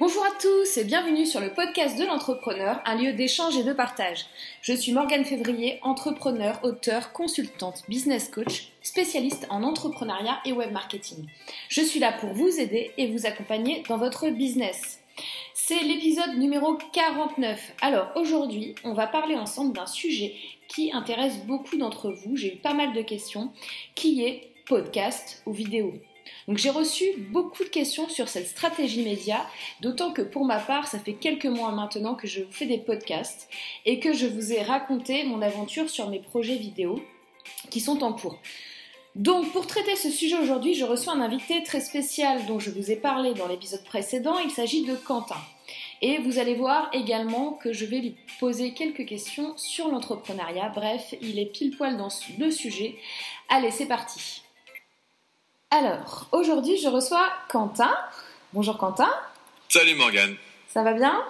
Bonjour à tous et bienvenue sur le podcast de l'entrepreneur, un lieu d'échange et de partage. Je suis Morgane Février, entrepreneur, auteur, consultante, business coach, spécialiste en entrepreneuriat et web marketing. Je suis là pour vous aider et vous accompagner dans votre business. C'est l'épisode numéro 49. Alors aujourd'hui, on va parler ensemble d'un sujet qui intéresse beaucoup d'entre vous. J'ai eu pas mal de questions, qui est podcast ou vidéo. Donc j'ai reçu beaucoup de questions sur cette stratégie média, d'autant que pour ma part, ça fait quelques mois maintenant que je vous fais des podcasts et que je vous ai raconté mon aventure sur mes projets vidéo qui sont en cours. Donc pour traiter ce sujet aujourd'hui, je reçois un invité très spécial dont je vous ai parlé dans l'épisode précédent, il s'agit de Quentin. Et vous allez voir également que je vais lui poser quelques questions sur l'entrepreneuriat. Bref, il est pile poil dans le sujet. Allez, c'est parti. Alors, aujourd'hui, je reçois Quentin. Bonjour Quentin. Salut Morgane. Ça va bien?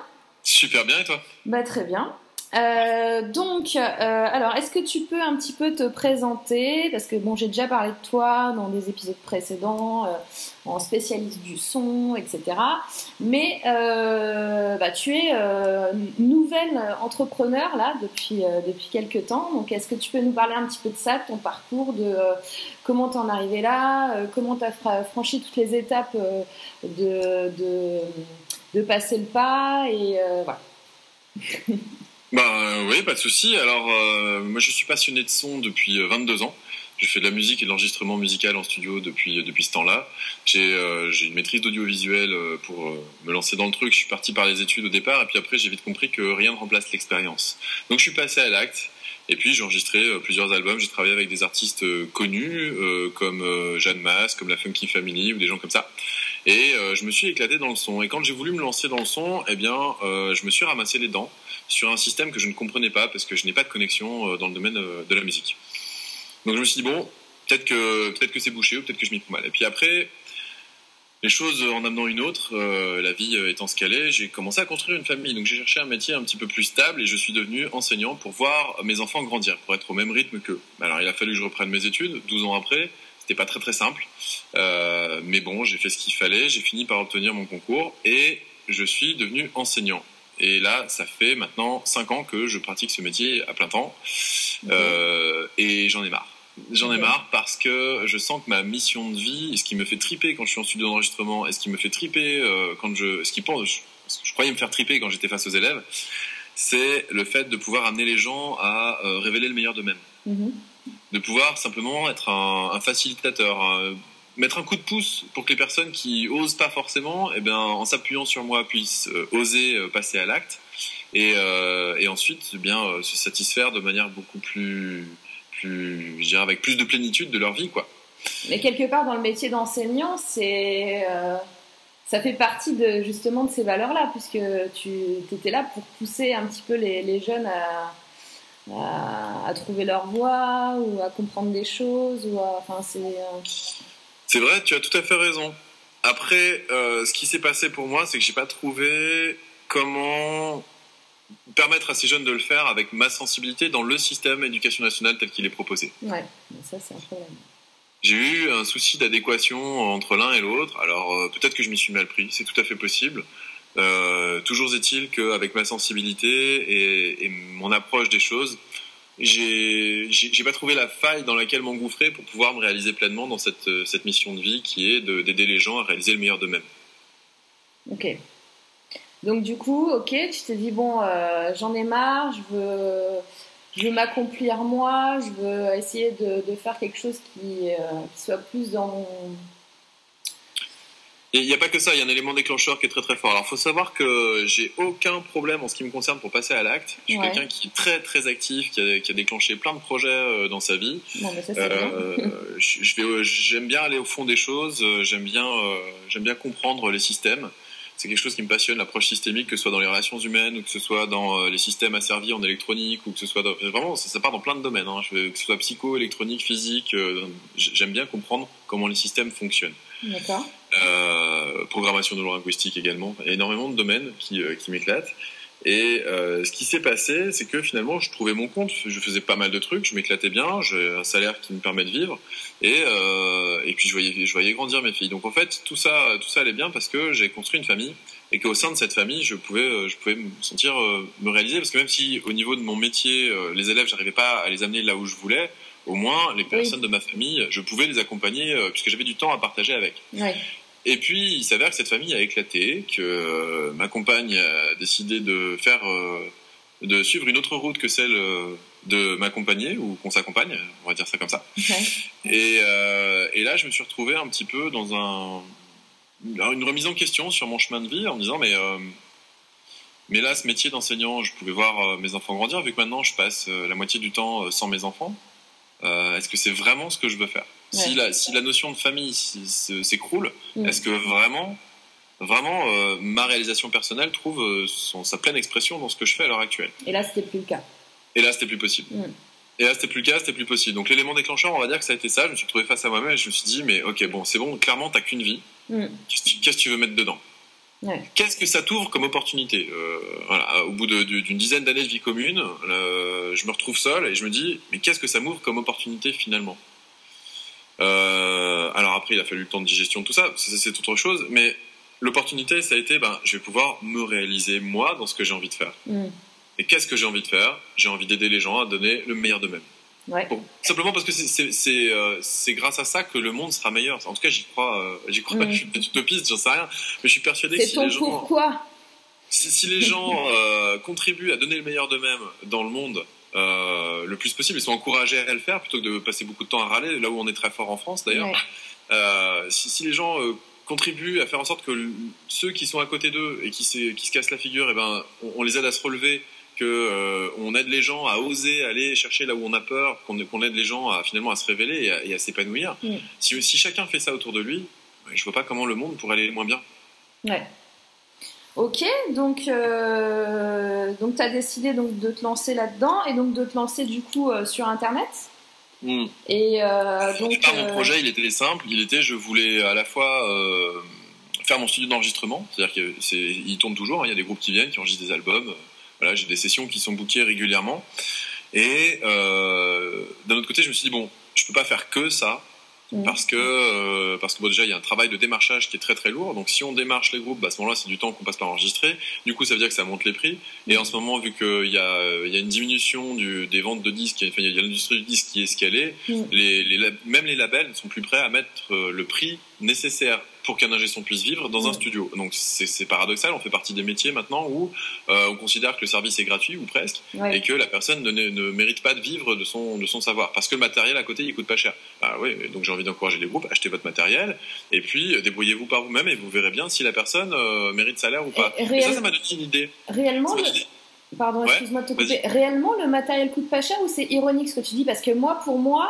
Super bien et toi? Bah très bien. Euh, donc, euh, alors, est-ce que tu peux un petit peu te présenter? Parce que bon, j'ai déjà parlé de toi dans des épisodes précédents, euh, en spécialiste du son, etc. Mais bah, tu es nouvelle entrepreneur là depuis depuis quelques temps. Donc, est-ce que tu peux nous parler un petit peu de ça, de ton parcours, de comment t'en arrivé là, comment tu as franchi toutes les étapes de, de, de passer le pas et voilà. Bah oui, pas de souci. Alors euh, moi je suis passionné de son depuis 22 euh, ans. Je fais de la musique et de l'enregistrement musical en studio depuis depuis ce temps-là. J'ai j'ai une maîtrise d'audiovisuel pour me lancer dans le truc. Je suis parti par les études au départ et puis après j'ai vite compris que rien ne remplace l'expérience. Donc je suis passé à l'acte. Et puis j'ai enregistré plusieurs albums, j'ai travaillé avec des artistes connus comme Jeanne Masse, comme la Funky Family ou des gens comme ça. Et je me suis éclaté dans le son. Et quand j'ai voulu me lancer dans le son, eh bien je me suis ramassé les dents sur un système que je ne comprenais pas parce que je n'ai pas de connexion euh, dans le domaine euh, de la musique. Donc je me suis dit, bon, peut-être que, peut que c'est bouché ou peut-être que je m'y prends mal. Et puis après, les choses en amenant une autre, euh, la vie étant ce qu'elle est, j'ai commencé à construire une famille. Donc j'ai cherché un métier un petit peu plus stable et je suis devenu enseignant pour voir mes enfants grandir, pour être au même rythme qu'eux. Alors il a fallu que je reprenne mes études, 12 ans après. C'était pas très très simple, mais bon, j'ai fait ce qu'il fallait. J'ai fini par obtenir mon concours et je suis devenu enseignant. Et là, ça fait maintenant 5 ans que je pratique ce métier à plein temps. Euh, et j'en ai marre. J'en ai marre parce que je sens que ma mission de vie, ce qui me fait triper quand je suis en studio d'enregistrement, et ce qui me fait triper euh, quand je, ce qui pense, je, je, croyais me faire triper quand j'étais face aux élèves, c'est le fait de pouvoir amener les gens à euh, révéler le meilleur d'eux-mêmes, mhm. De pouvoir simplement être un, facilitateur, mettre un coup de pouce pour que les personnes qui osent pas forcément, eh bien, en s'appuyant sur moi, puissent euh, oser euh, passer à l'acte et, euh, ensuite eh bien se satisfaire de manière beaucoup plus, plus, je dirais, avec plus de plénitude de leur vie, quoi. Mais quelque part dans le métier d'enseignant, c'est ça fait partie de justement de ces valeurs-là, puisque tu étais là pour pousser un petit peu les jeunes à, à, à, trouver leur voie ou à comprendre des choses ou à, enfin c'est c'est vrai, tu as tout à fait raison. Après, euh, ce qui s'est passé pour moi, c'est que j'ai pas trouvé comment permettre à ces jeunes de le faire avec ma sensibilité dans le système éducation nationale tel qu'il est proposé. Ouais, ça c'est un problème. J'ai eu un souci d'adéquation entre l'un et l'autre. Alors euh, peut-être que je m'y suis mal pris, c'est tout à fait possible. Euh, toujours est-il qu'avec ma sensibilité et, mon approche des choses, j'ai pas trouvé la faille dans laquelle m'engouffrer pour pouvoir me réaliser pleinement dans cette, euh, mission de vie qui est d'aider les gens à réaliser le meilleur d'eux-mêmes. Ok. Donc du coup, ok, tu t'es dit bon, euh, j'en ai marre, je veux, m'accomplir moi, je veux essayer de, faire quelque chose qui, qui, soit plus dans mon, il n'y a pas que ça, il y a un élément déclencheur qui est très très fort. Alors, il faut savoir que j'ai aucun problème en ce qui me concerne pour passer à l'acte. Je suis quelqu'un qui est très très actif, qui a, qui a, déclenché plein de projets euh, dans sa vie. euh, je vais, j'aime bien aller au fond des choses. Euh, j'aime bien, euh, j'aime bien comprendre les systèmes. C'est quelque chose qui me passionne, l'approche systémique, que ce soit dans les relations humaines ou que ce soit dans les systèmes asservis en électronique ou que ce soit dans, vraiment, ça, ça, part dans plein de domaines. Hein. Je, que ce soit psycho, électronique, physique. j'aime bien comprendre comment les systèmes fonctionnent. D'accord. Euh, programmation neurolinguistique également, énormément de domaines qui, euh, qui m'éclatent. Et euh, ce qui s'est passé, c'est que finalement, je trouvais mon compte, je faisais pas mal de trucs, je m'éclatais bien, j'ai un salaire qui me permet de vivre, et, euh, et puis je voyais, je voyais grandir mes filles. Donc en fait, tout ça, tout ça allait bien parce que j'ai construit une famille, et qu'au sein de cette famille, je pouvais, je pouvais me sentir me réaliser parce que même si au niveau de mon métier, les élèves, j'arrivais pas à les amener là où je voulais, au moins les personnes de ma famille, je pouvais les accompagner puisque j'avais du temps à partager avec. Et puis il s'avère que cette famille a éclaté, que ma compagne a décidé de faire, de suivre une autre route que celle de m'accompagner ou qu'on s'accompagne, on va dire ça comme ça. Et, euh, et, là, je me suis retrouvé un petit peu dans un, une remise en question sur mon chemin de vie en me disant mais euh, mais là, ce métier d'enseignant, je pouvais voir euh, mes enfants grandir, vu que maintenant je passe la moitié du temps sans mes enfants. est-ce que c'est vraiment ce que je veux faire? Si, la, si la notion de famille s'écroule, mm. est-ce que vraiment, vraiment ma réalisation personnelle trouve sa pleine expression dans ce que je fais à l'heure actuelle? Et là, c'était plus le cas. Et là, c'était plus possible. Mm. Et là, c'était plus le cas, c'était plus possible. Donc, l'élément déclencheur, on va dire que ça a été ça. Je me suis retrouvé face à moi-même et je me suis dit, mais ok, bon, c'est bon, clairement, t'as qu'une vie. Mm. Qu'est-ce que tu veux mettre dedans? Qu'est-ce que ça t'ouvre comme opportunité? Euh, voilà, Au bout d'une dizaine d'années de vie commune, euh, je me retrouve seul et je me dis, mais qu'est-ce que ça m'ouvre comme opportunité finalement? Euh, Alors après, il a fallu le temps de digestion, tout ça, c'est autre chose. Mais l'opportunité, ça a été, ben, je vais pouvoir me réaliser moi dans ce que j'ai envie de faire. Mm. Et qu'est-ce que j'ai envie de faire? J'ai envie d'aider les gens à donner le meilleur d'eux-mêmes. Ouais. simplement parce que euh, c'est grâce à ça que le monde sera meilleur. En tout cas, j'y crois. Euh, j'y crois. Mm. Je suis utopiste, j'en sais rien, mais je suis persuadé que si les gens, pourquoi? si, si, les gens contribuent à donner le meilleur d'eux-mêmes dans le monde euh, le plus possible, ils sont encouragés à le faire plutôt que de passer beaucoup de temps à râler. Là où on est très fort en France, d'ailleurs. Ouais. Si, si, les gens contribuent à faire en sorte que ceux qui sont à côté d'eux et qui, qui, se cassent la figure, eh ben, on, on les aide à se relever que euh, on aide les gens à oser aller chercher là où on a peur, qu'on aide les gens à finalement à se révéler et à, s'épanouir. Mm. Si, si, chacun fait ça autour de lui, je vois pas comment le monde pourrait aller moins bien. Ouais. Ok, donc euh, donc tu as décidé donc de te lancer là-dedans et donc de te lancer du coup euh, sur internet. Mm. Et donc mon projet, il était simple, il était je voulais à la fois faire mon studio d'enregistrement, c'est-à-dire qu'il tourne toujours, hein. il y a des groupes qui viennent, qui enregistrent des albums, voilà, j'ai des sessions qui sont bookées régulièrement. Et euh, d'un autre côté, je me suis dit bon, je peux pas faire que ça. Parce que euh, parce que bon, déjà il y a un travail de démarchage qui est très très lourd. Donc si on démarche les groupes, bah, à ce moment-là c'est du temps qu'on passe par enregistrer. Du coup ça veut dire que ça monte les prix. Et en ce moment vu qu'il y a il y a une diminution du, des ventes de disques, il y a, l'industrie du disque qui est escalée, les, les, même les labels ne sont plus prêts à mettre euh, le prix nécessaire pour qu'un ingé son puisse vivre dans un studio. Donc c'est paradoxal, on fait partie des métiers maintenant où euh, on considère que le service est gratuit ou presque et que la personne ne, ne, mérite pas de vivre de son, de son savoir parce que le matériel à côté il coûte pas cher. Ah oui, donc j'ai envie d'encourager les groupes, achetez votre matériel et puis euh, débrouillez-vous par vous-même et vous verrez bien si la personne euh, mérite salaire ou pas. Et, ça, ça m'a donné une idée. Réellement, pardon, excuse-moi de te couper. Réellement, le matériel coûte pas cher ou c'est ironique ce que tu dis? Parce que moi, pour moi,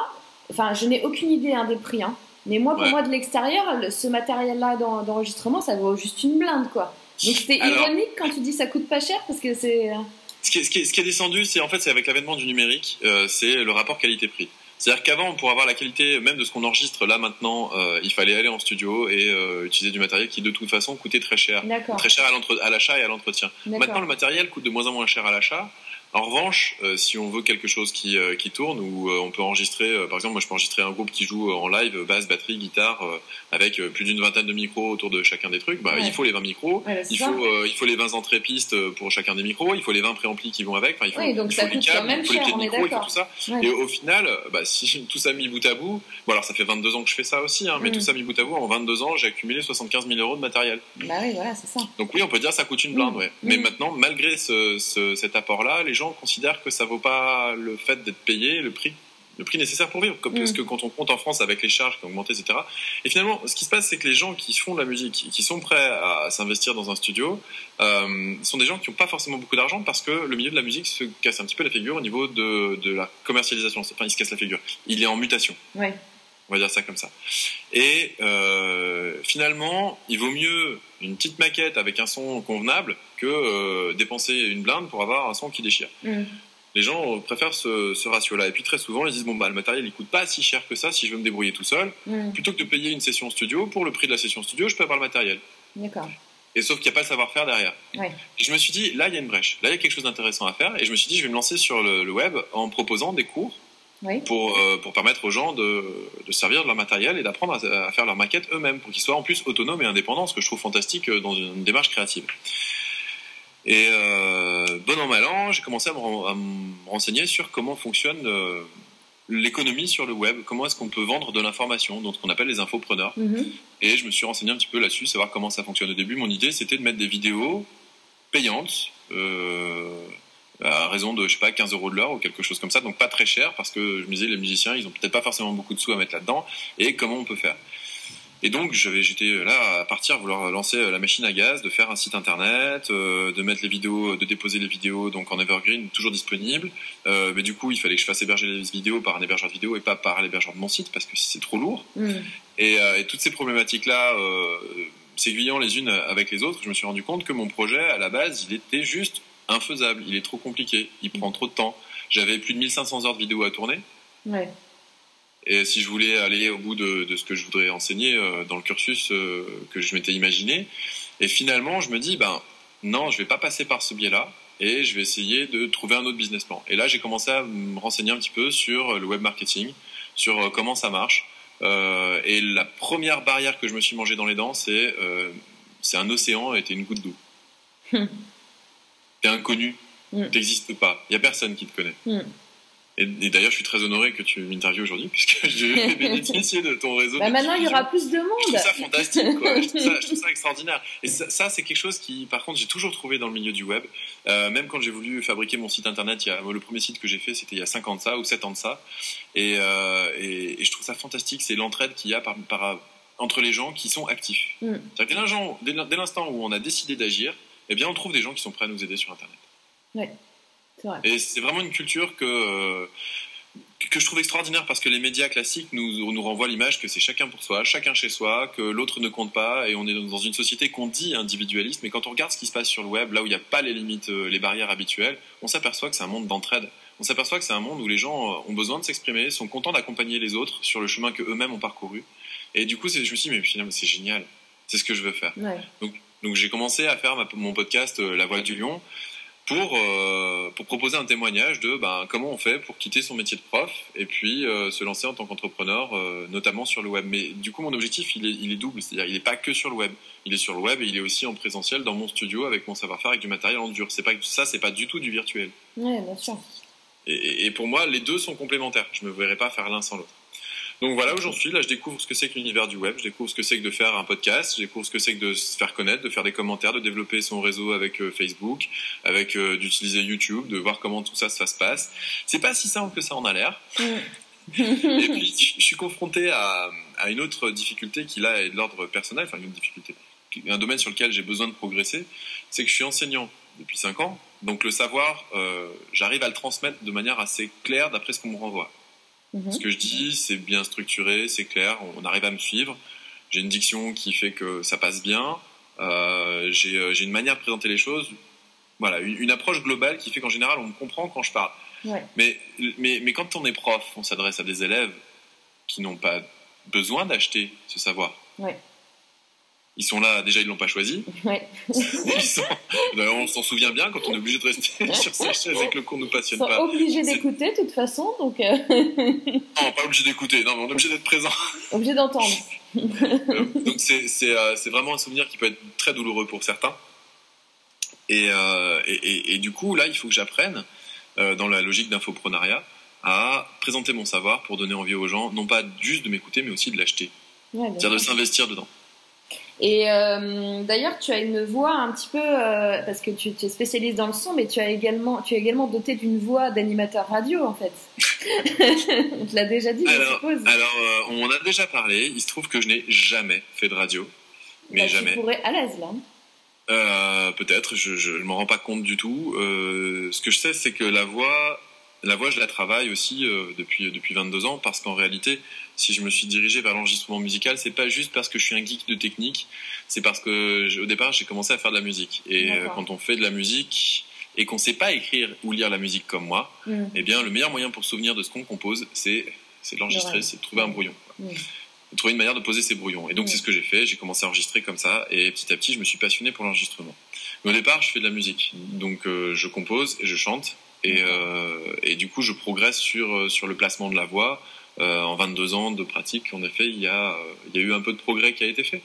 enfin, je n'ai aucune idée hein, des prix. Hein. Mais moi, pour moi, de l'extérieur, ce matériel-là d'enregistrement, ça vaut juste une blinde, quoi. Donc c'est ironique quand tu dis ça coûte pas cher parce que c'est. Euh, ce qui, est, ce, qui est, ce qui est descendu, c'est en fait, c'est avec l'avènement du numérique, euh, c'est le rapport qualité-prix. C'est-à-dire qu'avant, pour avoir la qualité même de ce qu'on enregistre là maintenant, euh, il fallait aller en studio et euh, utiliser du matériel qui de toute façon coûtait très cher, très cher à l'achat et à l'entretien. Maintenant, le matériel coûte de moins en moins cher à l'achat. En revanche, euh, si on veut quelque chose qui, euh, qui tourne, ou euh, on peut enregistrer, par exemple, moi je peux enregistrer un groupe qui joue en live, basse, batterie, guitare, avec plus d'une vingtaine de micros autour de chacun des trucs, bah, il faut les 20 micros, il, faut, il faut les 20 entrées pistes pour chacun des micros, il faut les 20 préamplis qui vont avec, enfin, il faut, oui, donc il faut ça coûte quand même cher, il faut tout ça. Et au final, bah, si tout ça mis bout à bout, bon alors ça fait 22 ans que je fais ça aussi, hein, mais mm. tout ça mis bout à bout, en 22 ans, j'ai accumulé 75 000 euros de matériel. Bah oui, voilà, c'est ça. Donc oui, on peut dire que ça coûte une blinde, mm. ouais. Mais mm. maintenant, malgré ce, ce, cet apport-là, les gens considèrent que ça vaut pas le fait d'être payé, le prix le prix nécessaire pour vivre, comme, parce mm. que quand on compte en France avec les charges qui ont augmenté, etc. Et finalement, ce qui se passe, c'est que les gens qui font de la musique, qui sont prêts à s'investir dans un studio, euh, sont des gens qui n'ont pas forcément beaucoup d'argent parce que le milieu de la musique se casse un petit peu la figure au niveau de, de la commercialisation. Enfin, il se casse la figure. Il est en mutation. Ouais. On va dire ça comme ça. Et euh, finalement, il vaut mieux une petite maquette avec un son convenable que euh, dépenser une blinde pour avoir un son qui déchire. Mm les gens préfèrent ce, ratio-là. Et puis très souvent, ils disent bon bah le matériel il coûte pas si cher que ça si je veux me débrouiller tout seul. Mm. Plutôt que de payer une session studio, pour le prix de la session studio, je peux avoir le matériel. D'accord. Et sauf qu'il n'y a pas le savoir-faire derrière. Ouais. Et je me suis dit là il y a une brèche, là il y a quelque chose d'intéressant à faire. Et je me suis dit je vais me lancer sur le, web en proposant des cours pour, euh, pour permettre aux gens de, de servir de leur matériel et d'apprendre à, faire leur maquette eux-mêmes, pour qu'ils soient en plus autonomes et indépendants, ce que je trouve fantastique euh, dans une démarche créative. Et euh, bon an, mal an, j'ai commencé à me, renseigner sur comment fonctionne euh, l'économie sur le web, comment est-ce qu'on peut vendre de l'information, donc ce qu'on appelle les infopreneurs. Mm-hmm. Et je me suis renseigné un petit peu là-dessus, savoir comment ça fonctionne. Au début, mon idée, c'était de mettre des vidéos payantes, euh, à raison de, je sais pas, 15 euros de l'heure ou quelque chose comme ça, donc pas très cher, parce que je me disais, les musiciens, ils ont peut-être pas forcément beaucoup de sous à mettre là-dedans, et comment on peut faire? Et donc j'étais là à partir vouloir lancer la machine à gaz, de faire un site internet, euh, de mettre les vidéos, de déposer les vidéos donc en evergreen toujours disponible. Euh, mais du coup il fallait que je fasse héberger les vidéos par un hébergeur de vidéos et pas par l'hébergeur de mon site parce que c'est trop lourd. Mm. Euh, et, toutes ces problématiques là, s'aiguillant les unes avec les autres, je me suis rendu compte que mon projet à la base il était juste infaisable, il est trop compliqué, il prend trop de temps. J'avais plus de 1500 heures de vidéos à tourner. Ouais. Et si je voulais aller au bout de, de ce que je voudrais enseigner euh, dans le cursus euh, que je m'étais imaginé, et finalement je me dis, ben non, je vais pas passer par ce biais-là, et je vais essayer de trouver un autre business plan. Et là, j'ai commencé à me renseigner un petit peu sur le web marketing, sur euh, comment ça marche. Euh, et la première barrière que je me suis mangé dans les dents, c'est euh, c'est un océan et une goutte d'eau. T'es inconnu, mm. t'existes pas, il y a personne qui te connaît. Hmm. Et, d'ailleurs, je suis très honoré que tu m'interviewes aujourd'hui, puisque j'ai bénéficié de ton réseau. Bah maintenant, il y aura plus de monde. Je trouve ça fantastique, quoi. je, trouve ça, je, trouve ça, extraordinaire. Et ça, c'est quelque chose qui, par contre, j'ai toujours trouvé dans le milieu du web. Euh, même quand j'ai voulu fabriquer mon site internet, il y a, le premier site que j'ai fait, c'était il y a 5 ans de ça, ou 7 ans de ça. Et, euh, et, et je trouve ça fantastique. C'est l'entraide qu'il y a par, par, entre les gens qui sont actifs. Mm. Dès l'instant où on a décidé d'agir, eh bien, on trouve des gens qui sont prêts à nous aider sur Internet. Ouais. Et c'est vraiment une culture que, euh, que je trouve extraordinaire parce que les médias classiques nous, nous renvoient l'image que c'est chacun pour soi, chacun chez soi, que l'autre ne compte pas et on est dans une société qu'on dit individualiste, mais quand on regarde ce qui se passe sur le web, là où il n'y a pas les limites, euh, les barrières habituelles, on s'aperçoit que c'est un monde d'entraide. On s'aperçoit que c'est un monde où les gens euh, ont besoin de s'exprimer, sont contents d'accompagner les autres sur le chemin que eux-mêmes ont parcouru. Et du coup, je me suis dit, mais finalement, c'est génial. C'est ce que je veux faire. Donc, donc j'ai commencé à faire mon podcast La Voix du Lion pour, euh, pour proposer un témoignage de ben, comment on fait pour quitter son métier de prof et puis euh, se lancer en tant qu'entrepreneur, euh, notamment sur le web. Mais du coup, mon objectif, il est, il est double, c'est-à-dire il n'est pas que sur le web. Il est sur le web et il est aussi en présentiel dans mon studio avec mon savoir-faire, avec du matériel en dur. C'est pas ça, c'est pas du tout du virtuel. Ouais, bien sûr. Et, et, pour moi, les deux sont complémentaires. Je me verrais pas faire l'un sans l'autre. Donc voilà où j'en suis. Là, je découvre ce que c'est que l'univers du web. Je découvre ce que c'est que de faire un podcast. Je découvre ce que c'est que de se faire connaître, de faire des commentaires, de développer son réseau avec euh, Facebook, avec euh, d'utiliser YouTube, de voir comment tout ça, ça se passe. C'est pas si simple que ça en a l'air. Et puis, je suis confronté à, à, une autre difficulté qui là est de l'ordre personnel, enfin une autre difficulté, un domaine sur lequel j'ai besoin de progresser, c'est que je suis enseignant depuis 5 ans. Donc le savoir, euh, j'arrive à le transmettre de manière assez claire d'après ce qu'on me renvoie. Mhm. Ce que je dis, c'est bien structuré, c'est clair, on arrive à me suivre. J'ai une diction qui fait que ça passe bien. Euh, euh, j'ai une manière de présenter les choses. Voilà, une, approche globale qui fait qu'en général, on me comprend quand je parle. Mais, mais, mais quand on est prof, on s'adresse à des élèves qui n'ont pas besoin d'acheter ce savoir. Ouais. Ils sont là, déjà ils l'ont pas choisi. Ouais. on s'en souvient bien quand on est obligé de rester sur sa chaise et que le cours nous passionne pas. Ils sont obligés d'écouter de toute façon, donc. Euh. non, pas obligé d'écouter, non, mais on est obligé d'être présent. obligé d'entendre. Euh, donc euh, c'est vraiment un souvenir qui peut être très douloureux pour certains. Et, et, et, du coup, là, il faut que j'apprenne, dans la logique d'infoprenariat, à présenter mon savoir pour donner envie aux gens, non pas juste de m'écouter, mais aussi de l'acheter. C'est-à-dire de s'investir dedans. Et euh, d'ailleurs, tu as une voix un petit peu, euh, parce que tu, tu, es spécialiste dans le son, mais tu as également, tu es également doté d'une voix d'animateur radio, en fait. on te l'a déjà dit, alors, je suppose. Alors, euh, on en a déjà parlé. Il se trouve que je n'ai jamais fait de radio. Mais bah, jamais. Tu pourrais à l'aise, là. Euh, peut-être, je ne m'en rends pas compte du tout. ce que je sais, c'est que la voix, la voix, je la travaille aussi depuis, depuis 22 ans, parce qu'en réalité, si je me suis dirigé vers l'enregistrement musical, c'est pas juste parce que je suis un geek de technique, c'est parce que au départ j'ai commencé à faire de la musique. Et euh, quand on fait de la musique et qu'on sait pas écrire ou lire la musique comme moi, mm. eh bien le meilleur moyen pour se souvenir de ce qu'on compose, c'est de l'enregistrer, c'est de trouver un brouillon. Mm. Trouver une manière de poser ces brouillons. Et donc c'est ce que j'ai fait. J'ai commencé à enregistrer comme ça, et petit à petit je me suis passionné pour l'enregistrement. Mais au départ, je fais de la musique, donc euh, je compose et je chante Et, et, du coup, je progresse sur, sur le placement de la voix. en 22 ans de pratique, en effet, il y, a, il y a eu un peu de progrès qui a été fait.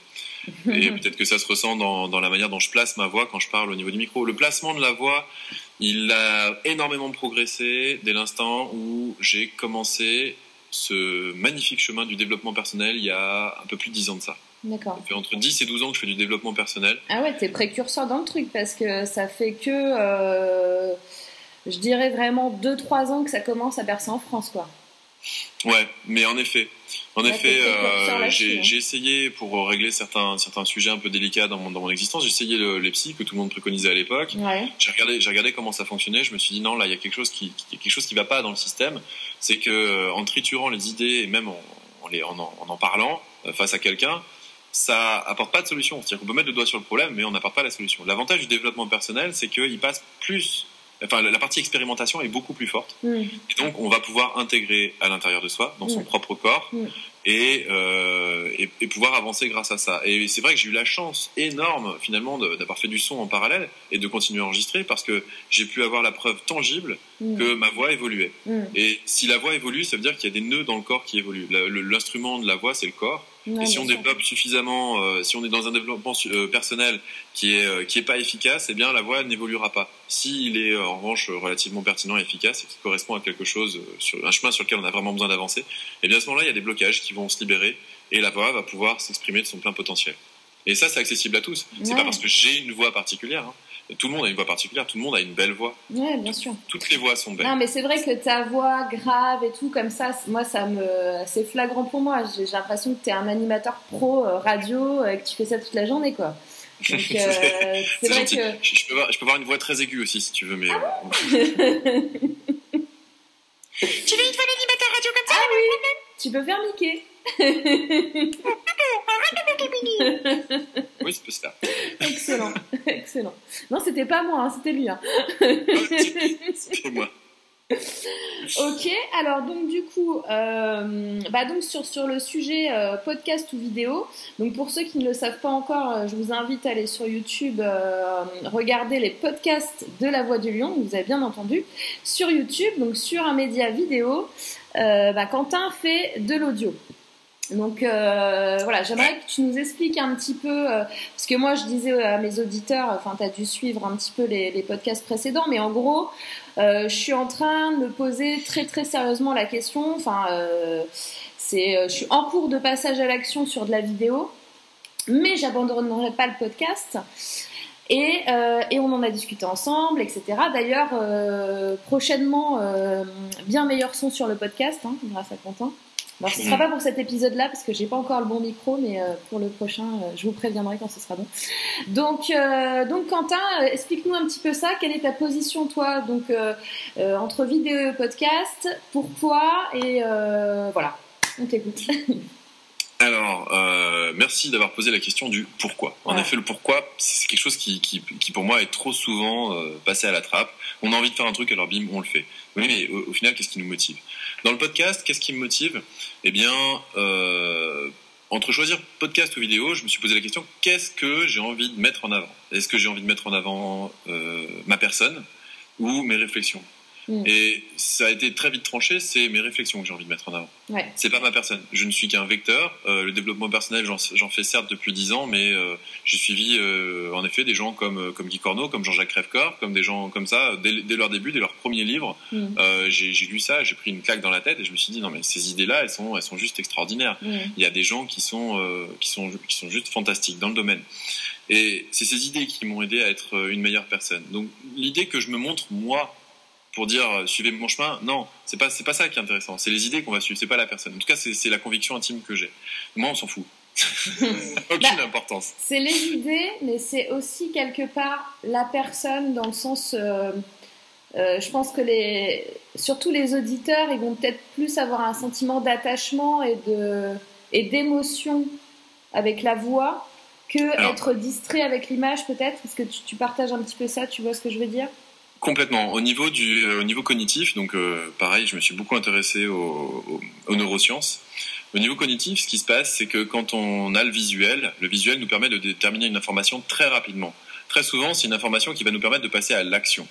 Et peut-être que ça se ressent dans, dans, la manière dont je place ma voix quand je parle au niveau du micro. Le placement de la voix, il a énormément progressé dès l'instant où j'ai commencé ce magnifique chemin du développement personnel il y a un peu plus de 10 ans de ça. D'accord. Ça fait entre 10 et 12 ans que je fais du développement personnel. Ah ouais, t'es précurseur dans le truc parce que ça fait que, euh, je dirais vraiment 2-3 ans que ça commence à percer en France, quoi. Ouais, mais en effet, en effet, euh, j'ai hein. essayé pour régler certains certains sujets un peu délicats dans mon dans mon existence. J'ai essayé le, les psys que tout le monde préconisait à l'époque. Ouais. J'ai regardé j'ai regardé comment ça fonctionnait. Je me suis dit non là il y a quelque chose qui, qui quelque chose qui va pas dans le système. C'est que euh, en triturant les idées et même en en, les, en, en, en parlant euh, face à quelqu'un, ça apporte pas de solution. C'est-à-dire qu'on peut mettre le doigt sur le problème, mais on n'apporte pas la solution. L'avantage du développement personnel, c'est qu'il passe plus enfin la partie expérimentation est beaucoup plus forte. Mm. Et donc on va pouvoir intégrer à l'intérieur de soi, dans son Mm. propre corps, Mm. Et, euh, et, et pouvoir avancer grâce à ça. Et c'est vrai que j'ai eu la chance énorme finalement d'avoir fait du son en parallèle et de continuer à enregistrer parce que j'ai pu avoir la preuve tangible Mm. que ma voix évoluait. Mm. Et si la voix évolue, ça veut dire qu'il y a des nœuds dans le corps qui évoluent. L'instrument de la voix, c'est le corps. Ouais, Et si on développe suffisamment, euh, si on est dans un développement euh, personnel qui est euh, qui est pas efficace, eh bien la voix n'évoluera pas. S'il est euh, en revanche euh, relativement pertinent et efficace et qui correspond à quelque chose euh, sur un chemin sur lequel on a vraiment besoin d'avancer, eh bien à ce moment-là, il y a des blocages qui vont se libérer et la voix va pouvoir s'exprimer de son plein potentiel. Et ça, c'est accessible à tous. C'est Ouais. pas parce que j'ai une voix particulière. hein. Tout le monde a une voix particulière. Tout le monde a une belle voix. Ouais, bien sûr. Toutes les voix sont belles. Non, mais c'est vrai que ta voix grave et tout, comme ça, moi, ça me, c'est flagrant pour moi. J'ai l'impression que tu es un animateur pro euh, radio, euh, que tu fais ça toute la journée, quoi. Donc, euh, c'est vrai gentil. que. Je, je peux avoir, je peux avoir une voix très aiguë aussi, si tu veux, mais. euh, tu veux une fois l'animateur radio comme ça? Ah oui Tu peux faire Mickey. oui, ça se faire. excellent, excellent. Non, c'était pas moi, hein, c'était lui. hein. C'est moi. Ok, alors donc du coup, euh, bah donc sur, sur le sujet euh, podcast ou vidéo, donc pour ceux qui ne le savent pas encore, euh, je vous invite à aller sur YouTube, regarder les podcasts de La Voix du Lion, vous avez bien entendu, sur YouTube, donc sur un média vidéo, bah, Quentin fait de l'audio. Donc euh, voilà, j'aimerais que tu nous expliques un petit peu, euh, parce que moi je disais à mes auditeurs, enfin tu as dû suivre un petit peu les, podcasts précédents, mais en gros, euh, je suis en train de me poser très très sérieusement la question, enfin c'est, je suis en cours de passage à l'action sur de la vidéo, mais j'abandonnerai pas le podcast. Et, et on en a discuté ensemble, etc. D'ailleurs, prochainement, bien meilleur son sur le podcast, hein, grâce à Quentin. Alors, ce sera pas pour cet épisode-là parce que j'ai pas encore le bon micro, mais euh, pour le prochain, euh, je vous préviendrai quand ce sera bon. Donc, euh, donc Quentin, euh, explique-nous un petit peu ça. Quelle est ta position, toi, donc entre vidéo et podcast? Pourquoi? Et voilà, on t'écoute. Alors, euh, merci d'avoir posé la question du pourquoi. En Ouais. effet, le pourquoi, c'est quelque chose qui, qui, qui pour moi est trop souvent euh, passé à la trappe. On a envie de faire un truc, alors bim, on le fait. Oui, mais au, au final, qu'est-ce qui nous motive? Dans le podcast, qu'est-ce qui me motive? Eh bien, euh, entre choisir podcast ou vidéo, je me suis posé la question qu'est-ce que j'ai envie de mettre en avant? Est-ce que j'ai envie de mettre en avant euh, ma personne ou mes réflexions? Mm. Et ça a été très vite tranché, c'est mes réflexions que j'ai envie de mettre en avant. Ouais. C'est pas ma personne. Je ne suis qu'un vecteur. Euh, le développement personnel, j'en fais certes depuis dix ans, mais euh, j'ai suivi euh, en effet des gens comme comme Guy Corneau, comme Jean-Jacques Crèvecoeur, comme des gens comme ça dès, dès leur début, dès leur premier livre. Mm. J'ai lu ça, j'ai pris une claque dans la tête et je me suis dit non mais ces idées-là, elles sont elles sont juste extraordinaires. Mm. Il y a des gens qui sont qui sont qui sont juste fantastiques dans le domaine. Et c'est ces idées qui m'ont aidé à être une meilleure personne. Donc l'idée que je me montre moi pour dire euh, suivez mon chemin, non, c'est pas c'est pas ça qui est intéressant. C'est les idées qu'on va suivre, c'est pas la personne. En tout cas, c'est c'est la conviction intime que j'ai. Moi, on s'en fout. Aucune Bah, importance. C'est les idées, mais c'est aussi quelque part la personne dans le sens. euh, euh, je pense que les, surtout les auditeurs, ils vont peut-être plus avoir un sentiment d'attachement et de et d'émotion avec la voix que Alors. être distrait avec l'image peut-être. Est-ce que tu, tu partages un petit peu ça Tu vois ce que je veux dire? Complètement. Au niveau du euh, au niveau cognitif, donc euh, pareil, je me suis beaucoup intéressé aux, neurosciences. Au niveau cognitif, ce qui se passe, c'est que quand on a le visuel, le visuel nous permet de déterminer une information très rapidement. Très souvent, c'est une information qui va nous permettre de passer à l'action.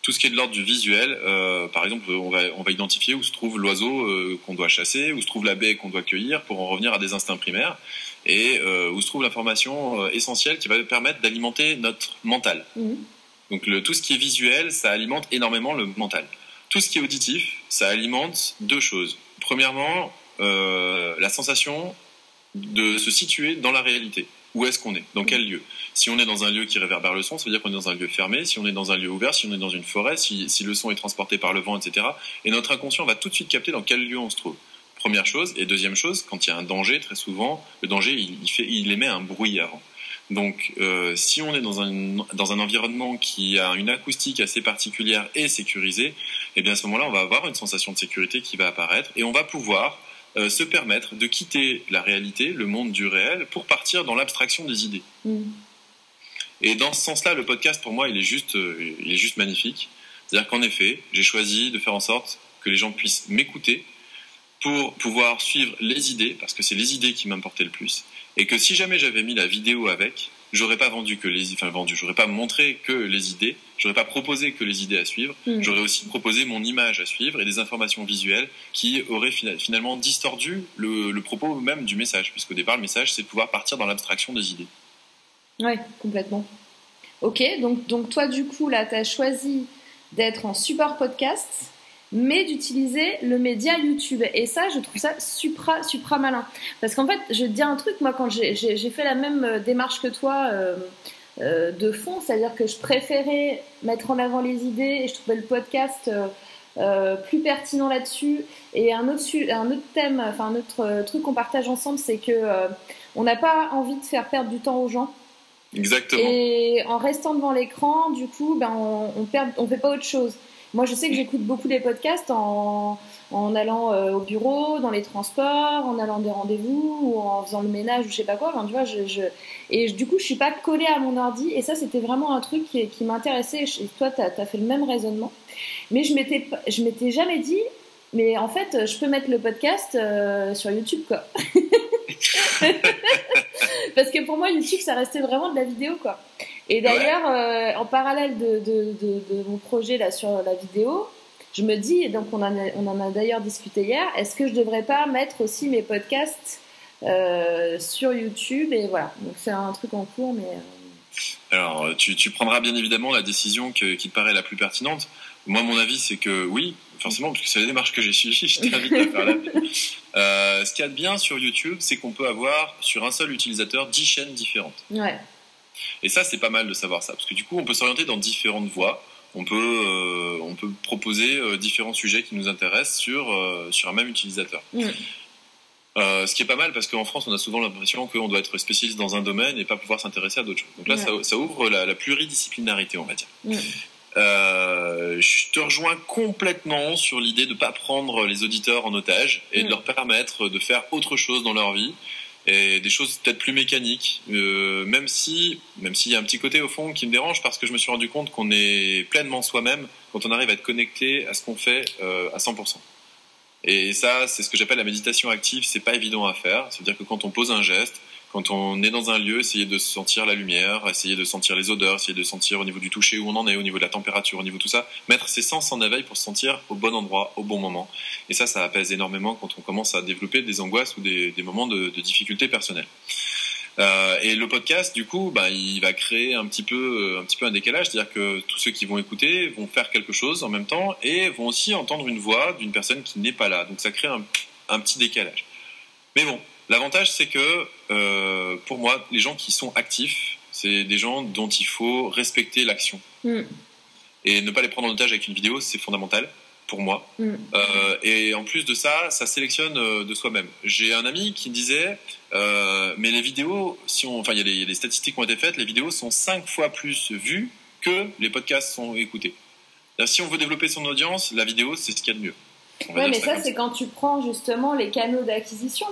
tout ce qui est de l'ordre du visuel, euh, par exemple, on va, identifier où se trouve l'oiseau qu'on doit chasser, où se trouve la baie qu'on doit cueillir pour en revenir à des instincts primaires, et où se trouve l'information essentielle qui va permettre d'alimenter notre mental. Mhm. Donc tout ce qui est visuel, ça alimente énormément le mental. Tout ce qui est auditif, ça alimente deux choses. Premièrement, la sensation de se situer dans la réalité où est-ce qu'on est, dans quel lieu? Si on est dans un lieu qui réverbère le son, ça veut dire qu'on est dans un lieu fermé. Si on est dans un lieu ouvert, si on est dans une forêt, si, le son est transporté par le vent, etc. Et notre inconscient va tout de suite capter dans quel lieu on se trouve. Première chose. Et deuxième chose, quand il y a un danger, très souvent, le danger, il, il émet un bruit avant. Donc, euh, si on est dans un, dans un environnement qui a une acoustique assez particulière et sécurisée, eh bien à ce moment-là, on va avoir une sensation de sécurité qui va apparaître et on va pouvoir euh, se permettre de quitter la réalité, le monde du réel, pour partir dans l'abstraction des idées. Mm. Et dans ce sens-là, le podcast, pour moi, il est juste, euh, il est juste magnifique. C'est-à-dire qu'en effet, j'ai choisi de faire en sorte que les gens puissent m'écouter pour pouvoir suivre les idées, parce que c'est les idées qui m'importaient le plus. Et que si jamais j'avais mis la vidéo avec, j'aurais pas vendu que les, enfin vendu, j'aurais pas montré que les idées, j'aurais pas proposé que les idées à suivre, mm. j'aurais aussi proposé mon image à suivre et des informations visuelles qui auraient finalement distordu le, propos même du message, puisqu'au départ le message c'est de pouvoir partir dans l'abstraction des idées. Ouais, complètement. Ok, donc, donc toi du coup là tu as choisi d'être en support podcast mais d'utiliser le média YouTube. Et ça, je trouve ça supra, supra malin. Parce qu'en fait, je vais te dire un truc, moi, quand j'ai fait la même euh, démarche que toi euh, euh, de fond, c'est-à-dire que je préférais mettre en avant les idées et je trouvais le podcast plus pertinent là-dessus. Et un autre, un autre thème, enfin un autre truc qu'on partage ensemble, c'est que on n'a pas envie de faire perdre du temps aux gens. Exactement. Et en restant devant l'écran, du coup, ben, on, on, perd, on fait pas autre chose. Moi, je sais que j'écoute beaucoup les podcasts en, en allant euh, au bureau, dans les transports, en allant des rendez-vous ou en faisant le ménage ou je sais pas quoi. Enfin, tu vois, je, je... Et du coup, je suis pas collée à mon ordi. Et ça, c'était vraiment un truc qui, qui m'intéressait. Et toi, tu as, fait le même raisonnement. Mais je m'étais, je m'étais jamais dit, mais en fait, je peux mettre le podcast euh, sur YouTube, quoi. Parce que pour moi, YouTube, ça restait vraiment de la vidéo, quoi. Et d'ailleurs, euh, en parallèle de, de, de, mon projet là sur la vidéo, je me dis, donc on en a, on en a d'ailleurs discuté hier, est-ce que je devrais pas mettre aussi mes podcasts euh, sur YouTube Et voilà, donc c'est un truc en cours, mais. Euh, Alors, tu, tu, prendras bien évidemment la décision qui te paraît la plus pertinente. Moi, mon avis, c'est que oui, forcément, parce que c'est la démarche que j'ai suivie, je t'invite à faire la euh, Ce qu'il y a de bien sur YouTube, c'est qu'on peut avoir sur un seul utilisateur 10 chaînes différentes. Ouais. Et ça, c'est pas mal de savoir ça, parce que du coup, on peut s'orienter dans différentes voies. On peut, euh, on peut proposer euh, différents sujets qui nous intéressent sur, euh, sur un même utilisateur. Mm. ce qui est pas mal parce qu'en France, on a souvent l'impression qu'on doit être spécialiste dans un domaine et pas pouvoir s'intéresser à d'autres choses. Donc là, ça, ça, ouvre la, pluridisciplinarité, on va dire. Mm. je te rejoins complètement sur l'idée de ne pas prendre les auditeurs en otage et de mm. leur permettre de faire autre chose dans leur vie et des choses peut-être plus mécaniques, euh, même si, même s'il y a un petit côté au fond qui me dérange parce que je me suis rendu compte qu'on est pleinement soi-même quand on arrive à être connecté à ce qu'on fait euh, à 100%. Et ça, c'est ce que j'appelle la méditation active. C'est pas évident à faire. C'est-à-dire que quand on pose un geste, quand on est dans un lieu, essayer de sentir la lumière, essayer de sentir les odeurs, essayer de sentir au niveau du toucher où on en est, au niveau de la température, au niveau de tout ça, mettre ses sens en éveil pour se sentir au bon endroit, au bon moment. Et ça, ça apaise énormément quand on commence à développer des angoisses ou des, moments de, de difficultés personnelles. Euh, et le podcast, du coup, bah, il va créer un petit peu, un petit peu un décalage, c'est-à-dire que tous ceux qui vont écouter vont faire quelque chose en même temps et vont aussi entendre une voix d'une personne qui n'est pas là. Donc ça crée un, un petit décalage. Mais bon, L'avantage, c'est que euh, pour moi, les gens qui sont actifs, c'est des gens dont il faut respecter l'action. Mm. Et ne pas les prendre en otage avec une vidéo, c'est fondamental pour moi. Mm. Euh, et en plus de ça, ça sélectionne euh, de soi-même. J'ai un ami qui me disait, mais les vidéos, si on, enfin, il y, a des statistiques qui ont été faites, les vidéos sont cinq fois plus vues que les podcasts sont écoutés. Si on veut développer son audience, la vidéo, c'est ce qu'il y a de mieux. Oui, mais ça, c'est quand tu prends justement les canaux d'acquisition.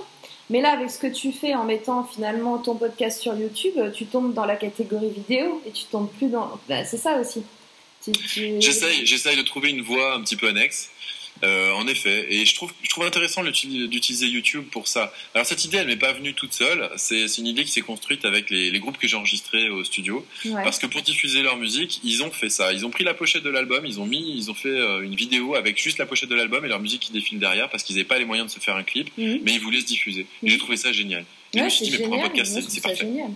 Mais là, avec ce que tu fais en mettant finalement ton podcast sur YouTube, tu tombes dans la catégorie vidéo et tu tombes plus dans. Bah, c'est ça aussi. J'essaye, de trouver une voie un petit peu annexe. Euh, en effet, et je trouve, je trouve intéressant d'utiliser YouTube pour ça. Alors cette idée, elle m'est pas venue toute seule. C'est une idée qui s'est construite avec les, les groupes que j'ai enregistrés au studio, parce que pour diffuser leur musique, ils ont fait ça. Ils ont pris la pochette de l'album, ils ont mis, ils ont fait euh, une vidéo avec juste la pochette de l'album et leur musique qui défile derrière, parce qu'ils n'avaient pas les moyens de se faire un clip, mhm. mais ils voulaient se diffuser. Et j'ai trouvé ça génial. Et je me suis dit, mais pour un podcast, c'est parfait. Génial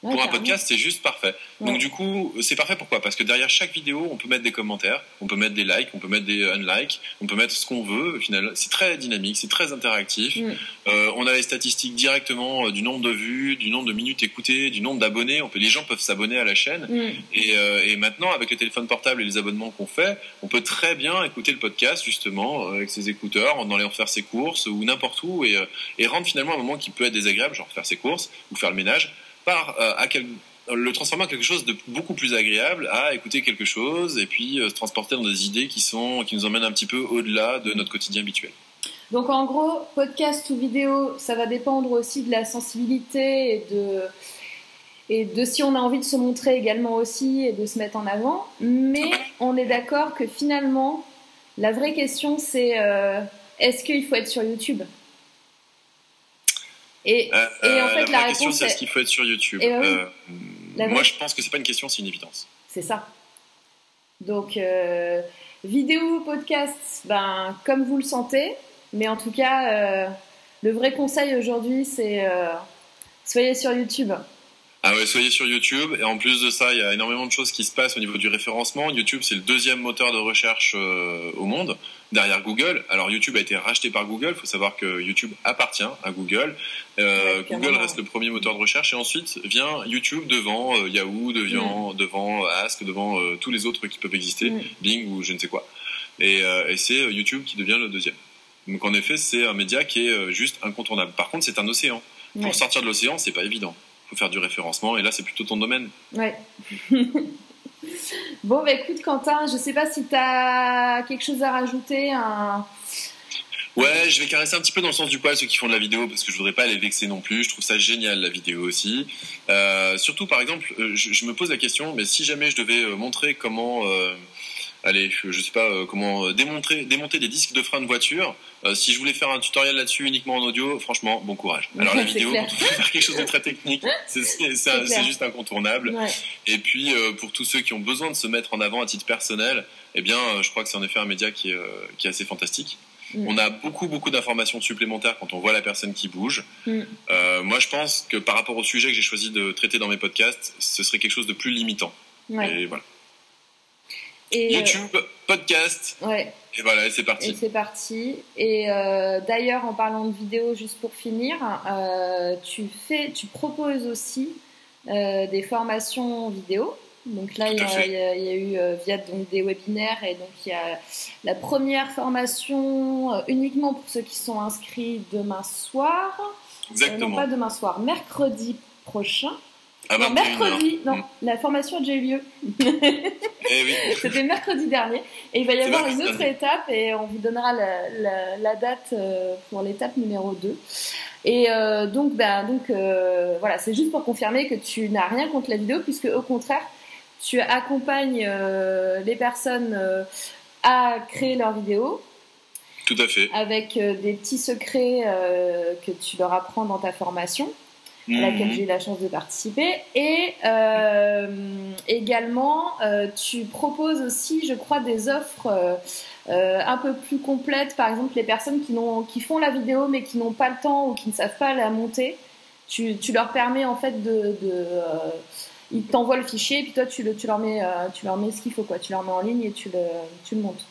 pour un podcast, c'est juste parfait. Donc du coup, c'est parfait pourquoi? Parce que derrière chaque vidéo, on peut mettre des commentaires, on peut mettre des likes, on peut mettre des unlikes, on peut mettre ce qu'on veut. Au final, c'est très dynamique, c'est très interactif. Mm. Euh, on a les statistiques directement euh, du nombre de vues, du nombre de minutes écoutées, du nombre d'abonnés. On peut, les gens peuvent s'abonner à la chaîne. Mm. Et, euh, et, maintenant, avec les téléphones portables et les abonnements qu'on fait, on peut très bien écouter le podcast justement avec ses écouteurs, en allant faire ses courses ou n'importe où et, et rendre finalement un moment qui peut être désagréable, genre faire ses courses ou faire le ménage euh, à le transformer en quelque chose de beaucoup plus agréable à écouter quelque chose et puis euh, se transporter dans des idées qui sont qui nous emmènent un petit peu au-delà de notre quotidien habituel. Donc en gros, podcast ou vidéo, ça va dépendre aussi de la sensibilité et de et de si on a envie de se montrer également aussi et de se mettre en avant. Mais on est d'accord que finalement, la vraie question c'est euh, est-ce qu'il faut être sur YouTube? Et, euh, et, en fait, la, question, c'est est-ce qu'il faut être sur YouTube ben euh, Moi, je pense que c'est pas une question, c'est une évidence. C'est ça. Donc, euh, vidéo, podcast, ben, comme vous le sentez. Mais en tout cas, le vrai conseil aujourd'hui, c'est soyez sur YouTube. Ah ouais, soyez sur YouTube. Et en plus de ça, il y a énormément de choses qui se passent au niveau du référencement. YouTube, c'est le deuxième moteur de recherche euh, au monde, derrière Google. Alors YouTube a été racheté par Google. Il faut savoir que YouTube appartient à Google. Euh, Google reste le premier moteur de recherche. Et ensuite vient YouTube devant euh, Yahoo, devant, mm. devant Ask, devant tous les autres qui peuvent exister, mm. Bing ou je ne sais quoi. Et, et c'est YouTube qui devient le deuxième. Donc en effet, c'est un média qui est juste incontournable. Par contre, c'est un océan. Pour sortir de l'océan, c'est pas évident faut faire du référencement et là c'est plutôt ton domaine. Ouais. bon bah écoute Quentin, je sais pas si tu as quelque chose à rajouter. Un... Ouais, je vais caresser un petit peu dans le sens du poil ceux qui font de la vidéo parce que je voudrais pas les vexer non plus. Je trouve ça génial la vidéo aussi. Euh, surtout par exemple, euh, je, me pose la question, mais si jamais je devais euh, montrer comment allez, je sais pas euh, comment euh, démontrer, démonter des disques de frein de voiture. Euh, si je voulais faire un tutoriel là-dessus uniquement en audio, franchement, bon courage. Alors la vidéo, quand on veut faire quelque chose de très technique, c'est juste incontournable. Et puis pour tous ceux qui ont besoin de se mettre en avant à titre personnel, eh bien, je crois que c'est en effet un média qui est, qui est assez fantastique. Mm. On a beaucoup beaucoup d'informations supplémentaires quand on voit la personne qui bouge. Mm. moi, je pense que par rapport au sujet que j'ai choisi de traiter dans mes podcasts, ce serait quelque chose de plus limitant. Et voilà. Et euh, YouTube, podcast. Ouais. Et voilà, c'est parti. Et c'est parti. Et euh, d'ailleurs, en parlant de vidéo, juste pour finir, euh, tu fais, tu proposes aussi des formations vidéo. Donc là, il y, a, eu via donc, des webinaires et donc il y a la première formation uniquement pour ceux qui sont inscrits demain soir. Exactement. non pas demain soir, mercredi prochain. Ah, non, mercredi, non, hmm. la formation a déjà eu lieu. Eh oui. C'était mercredi dernier. Et il va y avoir une autre étape et on vous donnera la, la, date euh, pour l'étape numéro 2. Et euh, donc, ben, donc euh, voilà, c'est juste pour confirmer que tu n'as rien contre la vidéo, puisque au contraire, tu accompagnes les personnes à créer leur vidéo. Tout à fait. Avec des petits secrets que tu leur apprends dans ta formation à laquelle mhm. j'ai eu la chance de participer. Et euh, également, euh, tu proposes aussi, je crois, des offres euh, un peu plus complètes. Par exemple, les personnes qui, qui font la vidéo mais qui n'ont pas le temps ou qui ne savent pas la monter, tu, tu leur permets en fait de... de ils t'envoient le fichier et puis toi tu, le, tu, leur, mets, tu leur mets ce qu'il faut. Quoi. Tu leur mets en ligne et tu le, tu le montes.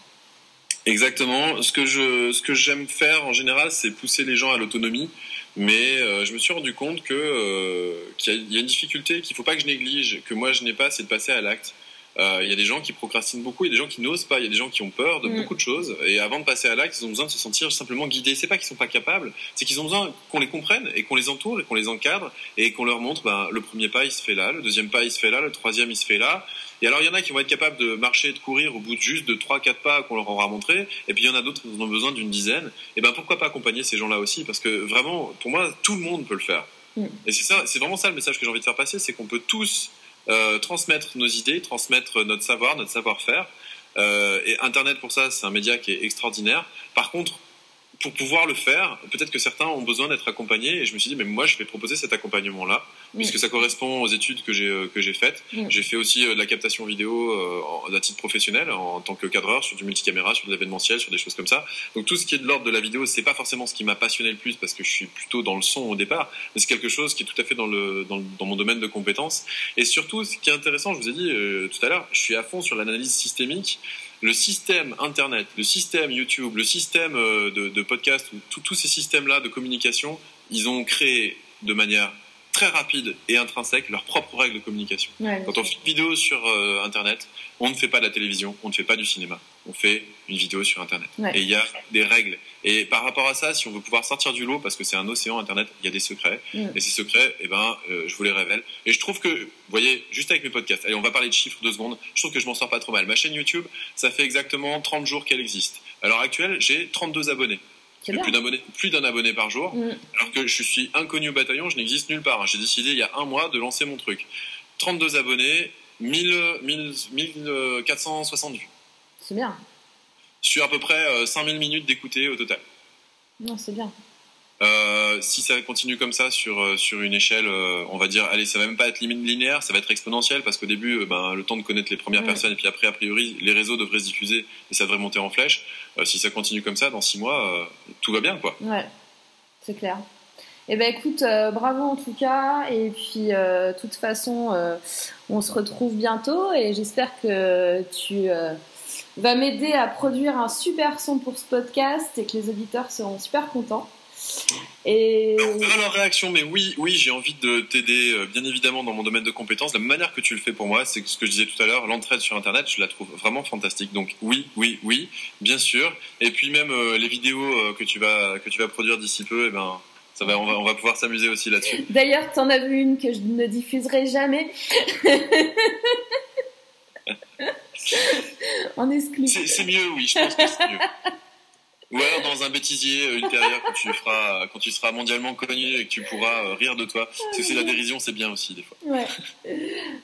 Exactement. Ce que je, ce que j'aime faire en général, c'est pousser les gens à l'autonomie. Mais euh, je me suis rendu compte que euh, qu'il y, a une difficulté qu'il faut pas que je néglige, que moi je n'ai pas, c'est de passer à l'acte. Euh, il y a des gens qui procrastinent beaucoup, il y a des gens qui n'osent pas, il y a des gens qui ont peur de mm. beaucoup de choses. Et avant de passer à l'acte, ils ont besoin de se sentir simplement guidés. C'est pas qu'ils sont pas capables, c'est qu'ils ont besoin qu'on les comprenne et qu'on les entoure et qu'on les encadre et qu'on leur montre, ben, le premier pas il se fait là, le deuxième pas il se fait là, le troisième il se fait là. Et alors il y en a qui vont être capables de marcher et de courir au bout de juste de trois quatre pas qu'on leur aura montré. Et puis il y en a d'autres qui en ont besoin d'une dizaine. Et ben pourquoi pas accompagner ces gens-là aussi? Parce que vraiment, pour moi, tout le monde peut le faire. Mm. Et c'est ça, c'est vraiment ça le message que j'ai envie de faire passer, c'est qu'on peut tous euh, transmettre nos idées, transmettre notre savoir, notre savoir-faire. et Internet pour ça, c'est un média qui est extraordinaire. Par contre, pour pouvoir le faire, peut-être que certains ont besoin d'être accompagnés. Et je me suis dit, mais moi, je vais proposer cet accompagnement-là, puisque ça correspond aux études que j'ai euh, que j'ai faites. J'ai fait aussi euh, de la captation vidéo euh, à titre professionnel, en, tant que cadreur, sur du multicaméra, sur de l'événementiel, sur des choses comme ça. Donc tout ce qui est de l'ordre de la vidéo, c'est pas forcément ce qui m'a passionné le plus, parce que je suis plutôt dans le son au départ, mais c'est quelque chose qui est tout à fait dans le dans, dans mon domaine de compétences. Et surtout, ce qui est intéressant, je vous ai dit tout à l'heure, je suis à fond sur l'analyse systémique le système Internet, le système YouTube, le système euh, de, podcast, tous ces systèmes-là de communication, ils ont créé de manière très rapide et intrinsèque leurs propres règles de communication. Quand on fait une vidéo sur euh, Internet, on ne fait pas de la télévision, on ne fait pas du cinéma, on fait une vidéo sur Internet. Et il y a des règles. Et par rapport à ça, si on veut pouvoir sortir du lot, parce que c'est un océan Internet, il y a des secrets. Et ces secrets, eh ben, euh, je vous les révèle. Et je trouve que, vous voyez, juste avec mes podcasts, allez, on va parler de chiffres deux secondes, je trouve que je m'en sors pas trop mal. Ma chaîne YouTube, ça fait exactement 30 jours qu'elle existe. À l'heure actuelle, j'ai 32 abonnés plus d'un abonné par jour, mm. alors que je suis inconnu au bataillon, je n'existe nulle part. J'ai décidé il y a un mois de lancer mon truc. 32 abonnés, 1000, 1460 vues. C'est bien. Sur à peu près 5000 euh, minutes d'écouter au total. Non, c'est bien. Euh, si ça continue comme ça sur euh, sur une échelle, euh, on va dire, allez, ça va même pas être linéaire, ça va être exponentiel parce qu'au début, ben, le temps de connaître les premières personnes et puis après, a priori, les réseaux devraient se diffuser et ça devrait monter en flèche. si ça continue comme ça, dans six mois, tout va bien, quoi. Ouais, c'est clair. Eh ben écoute, bravo en tout cas et puis de toute façon, on se retrouve bientôt et j'espère que tu vas m'aider à produire un super son pour ce podcast et que les auditeurs seront super contents. Et... On verra leur réaction, mais oui, oui, j'ai envie de t'aider, euh, bien évidemment, dans mon domaine de compétences. La manière que tu le fais pour moi, c'est ce que je disais tout à l'heure, l'entraide sur Internet, je la trouve vraiment fantastique. Donc oui, oui, oui, bien sûr. Et puis même euh, les vidéos euh, que tu vas que tu vas produire d'ici peu, eh ben, ça va, on va, on va pouvoir s'amuser aussi là-dessus. D'ailleurs, tu en as vu une que je ne diffuserai jamais. en exclusif. C'est mieux, oui, je pense que c'est mieux. Ou alors dans un bêtisier, euh, une carrière quand tu feras, quand tu seras mondialement connu et que tu pourras euh, rire de toi. Parce que c'est la dérision, c'est bien aussi des fois. Ouais.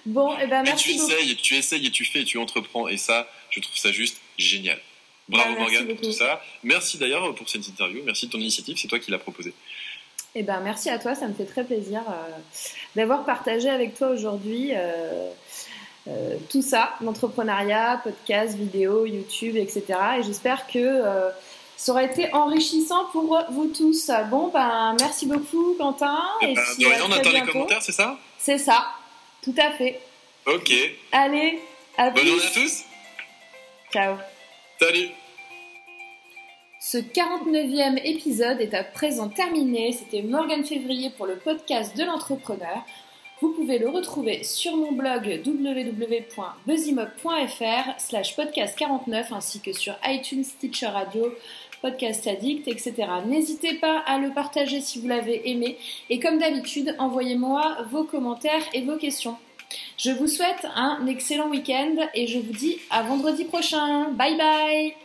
Bon, et eh ben merci. Mais tu essayes, et tu essayes et tu fais et tu entreprends et ça, je trouve ça juste génial. Bravo bah, Morgane pour tout ça. Merci d'ailleurs pour cette interview. Merci de ton initiative. C'est toi qui l'as proposé. Eh ben merci à toi. Ça me fait très plaisir euh, d'avoir partagé avec toi aujourd'hui. tout ça, l'entrepreneuriat, podcast, vidéo, YouTube, etc. Et j'espère que ça aurait été enrichissant pour vous tous. Bon, ben, merci beaucoup, Quentin. Et, ben, puis, on attend les commentaires, c'est ça? C'est ça, tout à fait. Ok. Allez, à Bonne journée à tous. Ciao. Salut. Ce 49e épisode est à présent terminé. C'était Morgane Février pour le podcast de l'entrepreneur. Vous pouvez le retrouver sur mon blog www.buzzimob.fr slash podcast 49 ainsi que sur iTunes, Stitcher Radio, Podcast Addict, etc. N'hésitez pas à le partager si vous l'avez aimé et comme d'habitude, envoyez-moi vos commentaires et vos questions. Je vous souhaite un excellent week-end et je vous dis à vendredi prochain. Bye bye